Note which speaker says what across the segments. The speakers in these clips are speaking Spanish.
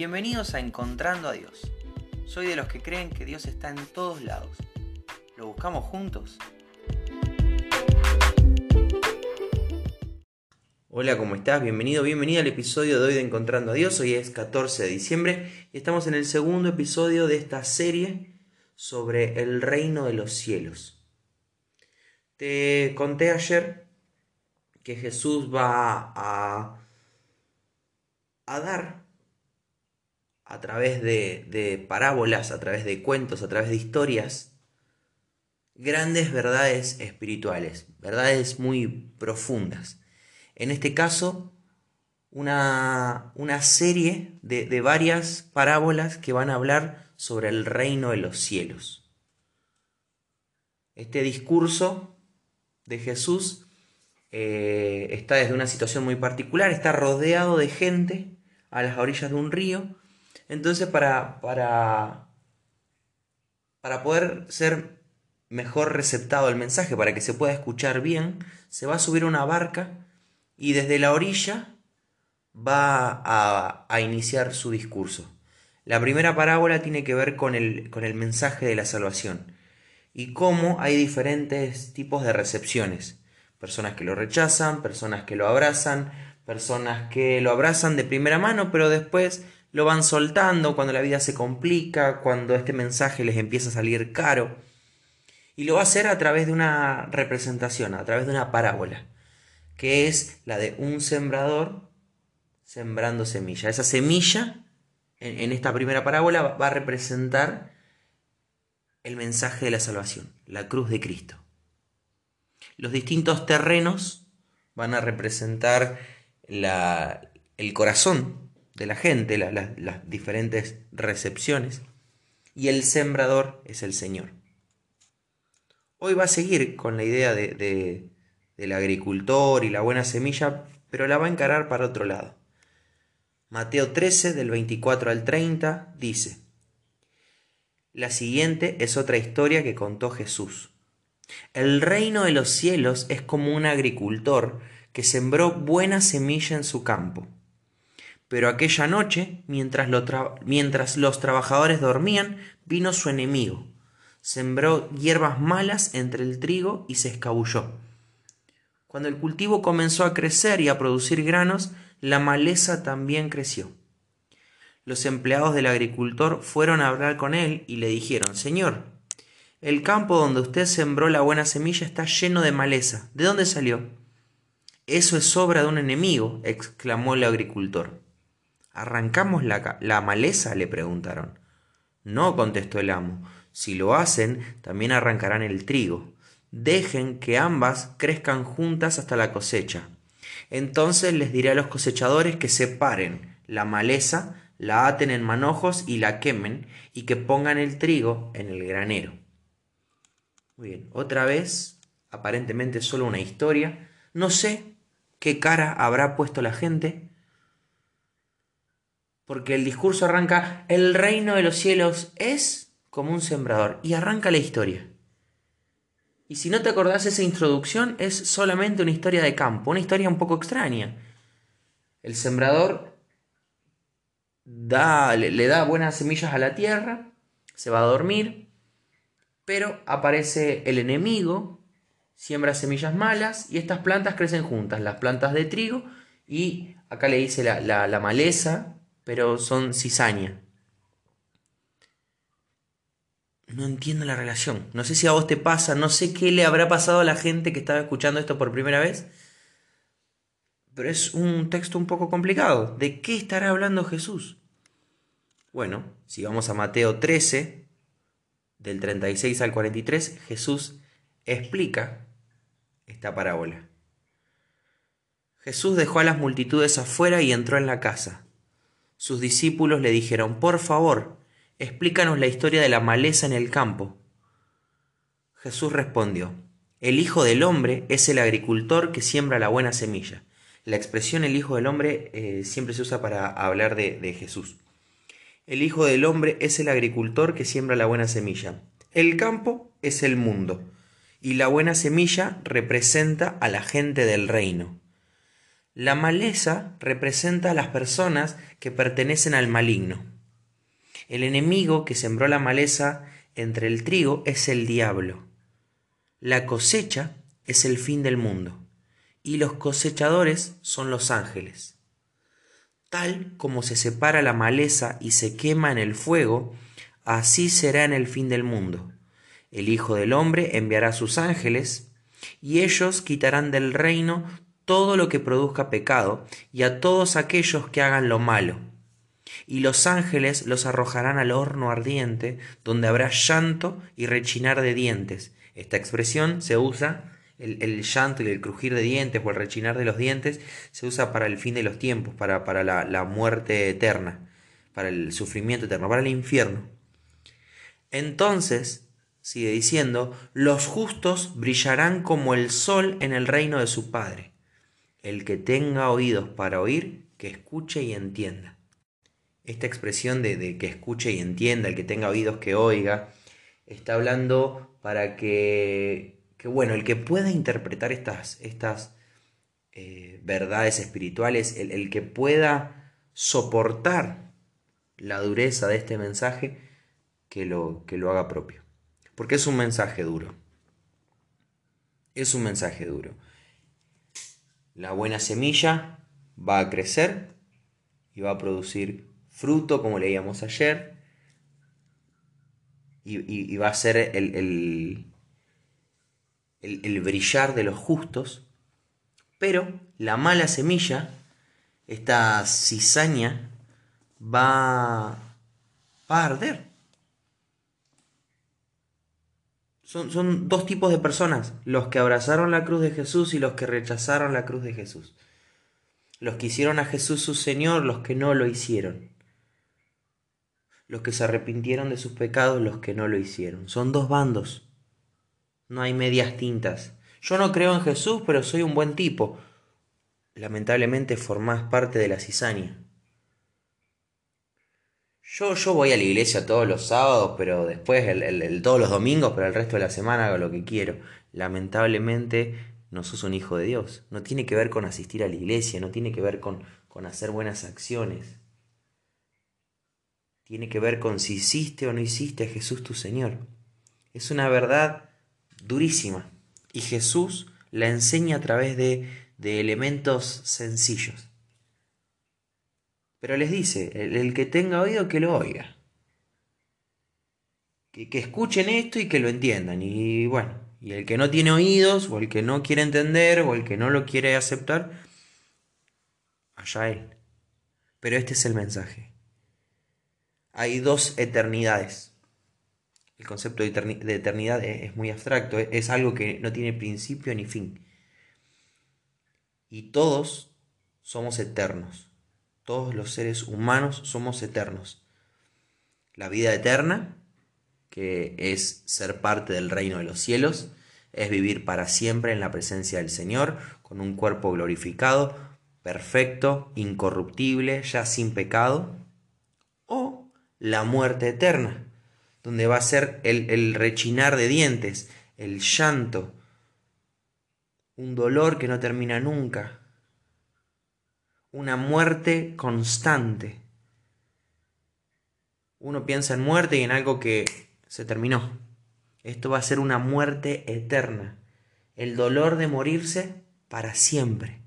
Speaker 1: Bienvenidos a Encontrando a Dios. Soy de los que creen que Dios está en todos lados. ¿Lo buscamos juntos? Hola, ¿cómo estás? Bienvenido, bienvenida al episodio de hoy de Encontrando a Dios. Hoy es 14 de diciembre y estamos en el segundo episodio de esta serie sobre el reino de los cielos. Te conté ayer que Jesús va a, a dar a través de, parábolas, a través de cuentos, a través de historias, grandes verdades espirituales, verdades muy profundas. En este caso, una, una serie de, de, varias parábolas que van a hablar sobre el reino de los cielos. Este discurso de Jesús eh, está desde una situación muy particular, está rodeado de gente a las orillas de un río, entonces, para, para, para poder ser mejor receptado el mensaje, para que se pueda escuchar bien, se va a subir una barca y desde la orilla va a, a iniciar su discurso. La primera parábola tiene que ver con el, con el mensaje de la salvación y cómo hay diferentes tipos de recepciones. Personas que lo rechazan, personas que lo abrazan, personas que lo abrazan de primera mano, pero después lo van soltando cuando la vida se complica, cuando este mensaje les empieza a salir caro. Y lo va a hacer a través de una representación, a través de una parábola, que es la de un sembrador sembrando semilla. Esa semilla, en, esta primera parábola, va a representar el mensaje de la salvación, la cruz de Cristo. Los distintos terrenos van a representar el corazón de la gente, las diferentes recepciones, y el sembrador es el Señor. Hoy va a seguir con la idea de, del agricultor y la buena semilla, pero la va a encarar para otro lado. Mateo 13, del 24 al 30, dice, La siguiente es otra historia que contó Jesús. El reino de los cielos es como un agricultor que sembró buena semilla en su campo. Pero aquella noche, mientras, mientras, los trabajadores dormían, vino su enemigo. Sembró hierbas malas entre el trigo y se escabulló. Cuando el cultivo comenzó a crecer y a producir granos, la maleza también creció. Los empleados del agricultor fueron a hablar con él y le dijeron, Señor, el campo donde usted sembró la buena semilla está lleno de maleza. ¿De dónde salió? Eso es obra de un enemigo, exclamó el agricultor. ¿Arrancamos la, maleza? le preguntaron. No, contestó el amo. Si lo hacen, también arrancarán el trigo. Dejen que ambas crezcan juntas hasta la cosecha. Entonces les diré a los cosechadores que separen la maleza, la aten en manojos y la quemen, y que pongan el trigo en el granero. Muy bien, otra vez, aparentemente solo una historia. No sé qué cara habrá puesto la gente, porque el discurso arranca, el reino de los cielos es como un sembrador, y arranca la historia. Y si no te acordás, esa introducción es solamente una historia de campo, una historia un poco extraña. El sembrador da, le, da buenas semillas a la tierra, se va a dormir, pero aparece el enemigo, siembra semillas malas y estas plantas crecen juntas, las plantas de trigo y acá le dice la, la maleza, pero son cizaña. No entiendo la relación. No sé si a vos te pasa, no sé qué le habrá pasado a la gente que estaba escuchando esto por primera vez. Pero es un texto un poco complicado. ¿De qué estará hablando Jesús? Bueno, si vamos a Mateo 13, del 36 al 43, Jesús explica esta parábola. Jesús dejó a las multitudes afuera y entró en la casa. Sus discípulos le dijeron, por favor, explícanos la historia de la maleza en el campo. Jesús respondió, el Hijo del Hombre es el agricultor que siembra la buena semilla. La expresión el Hijo del Hombre eh, siempre se usa para hablar de, de Jesús. El Hijo del Hombre es el agricultor que siembra la buena semilla. El campo es el mundo y la buena semilla representa a la gente del reino. La maleza representa a las personas que pertenecen al maligno. El enemigo que sembró la maleza entre el trigo es el diablo. La cosecha es el fin del mundo y los cosechadores son los ángeles. Tal como se separa la maleza y se quema en el fuego, así será en el fin del mundo. El Hijo del Hombre enviará sus ángeles, y ellos quitarán del reino todo lo que produzca pecado, y a todos aquellos que hagan lo malo. Y los ángeles los arrojarán al horno ardiente, donde habrá llanto y rechinar de dientes. Esta expresión se usa el, llanto y el crujir de dientes o el rechinar de los dientes se usa para el fin de los tiempos, para, para la, la muerte eterna, para el sufrimiento eterno, para el infierno. Entonces, sigue diciendo, los justos brillarán como el sol en el reino de su Padre. El que tenga oídos para oír, que escuche y entienda. Esta expresión de, de que escuche y entienda, el que tenga oídos que oiga, está hablando para que que bueno, el que pueda interpretar estas, estas eh, verdades espirituales, el, el, que pueda soportar la dureza de este mensaje, que lo, que lo haga propio. Porque es un mensaje duro. Es un mensaje duro. La buena semilla va a crecer y va a producir fruto, como leíamos ayer, y, va a ser el, el, brillar de los justos, pero la mala semilla, esta cizaña, va, va a arder. Son, son, dos tipos de personas, los que abrazaron la cruz de Jesús y los que rechazaron la cruz de Jesús. Los que hicieron a Jesús su Señor, los que no lo hicieron. Los que se arrepintieron de sus pecados, los que no lo hicieron. Son dos bandos. No hay medias tintas. Yo no creo en Jesús, pero soy un buen tipo. Lamentablemente formás parte de la cizaña. Yo, yo voy a la iglesia todos los sábados, pero después el, todos los domingos, pero el resto de la semana hago lo que quiero. Lamentablemente no sos un hijo de Dios. No tiene que ver con asistir a la iglesia, no tiene que ver con, con hacer buenas acciones. Tiene que ver con si hiciste o no hiciste a Jesús tu Señor. Es una verdad durísima. Y Jesús la enseña a través de, de elementos sencillos. Pero les dice, el, que tenga oído que lo oiga. Que, que, escuchen esto y que lo entiendan. Y bueno, y el que no tiene oídos, o el que no quiere entender, o el que no lo quiere aceptar, allá él. Pero este es el mensaje. Hay dos eternidades el concepto de eternidad es muy abstracto, es algo que no tiene principio ni fin. Y todos somos eternos, todos los seres humanos somos eternos. La vida eterna, que es ser parte del reino de los cielos, es vivir para siempre en la presencia del Señor, con un cuerpo glorificado, perfecto, incorruptible, ya sin pecado, o la muerte eterna, donde va a ser el, rechinar de dientes, el llanto, un dolor que no termina nunca, una muerte constante. Uno piensa en muerte y en algo que se terminó. Esto va a ser una muerte eterna, el dolor de morirse para siempre.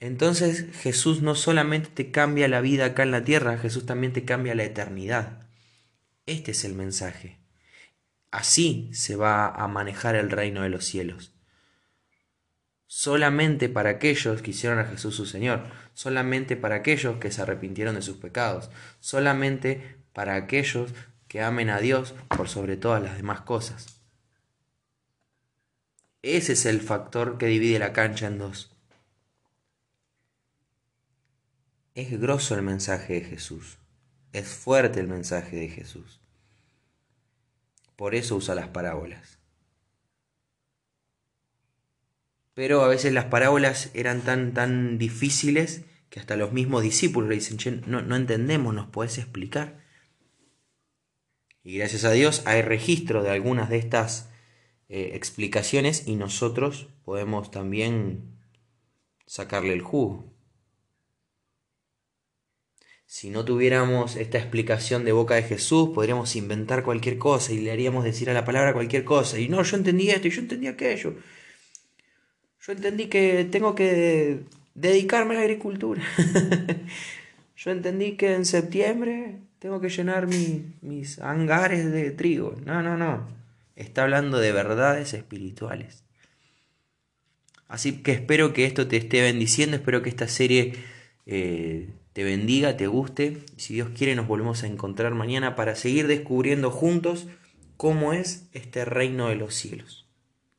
Speaker 1: Entonces Jesús no solamente te cambia la vida acá en la tierra, Jesús también te cambia la eternidad. Este es el mensaje. Así se va a manejar el reino de los cielos. Solamente para aquellos que hicieron a Jesús su Señor, solamente para aquellos que se arrepintieron de sus pecados, solamente para aquellos que amen a Dios por sobre todas las demás cosas. Ese es el factor que divide la cancha en dos. Es grosso el mensaje de Jesús. Es fuerte el mensaje de Jesús. Por eso usa las parábolas. Pero a veces las parábolas eran tan, tan difíciles que hasta los mismos discípulos le dicen, no, no entendemos, ¿nos puedes explicar? Y gracias a Dios hay registro de algunas de estas eh, explicaciones y nosotros podemos también sacarle el jugo. Si no tuviéramos esta explicación de boca de Jesús, podríamos inventar cualquier cosa y le haríamos decir a la palabra cualquier cosa. Y no, yo entendí esto y yo entendí aquello. Yo entendí que tengo que dedicarme a la agricultura. yo entendí que en septiembre tengo que llenar mis hangares de trigo. No, no, no. Está hablando de verdades espirituales. Así que espero que esto te esté bendiciendo, espero que esta serie eh, te bendiga, te guste. Si Dios quiere nos volvemos a encontrar mañana para seguir descubriendo juntos cómo es este reino de los cielos.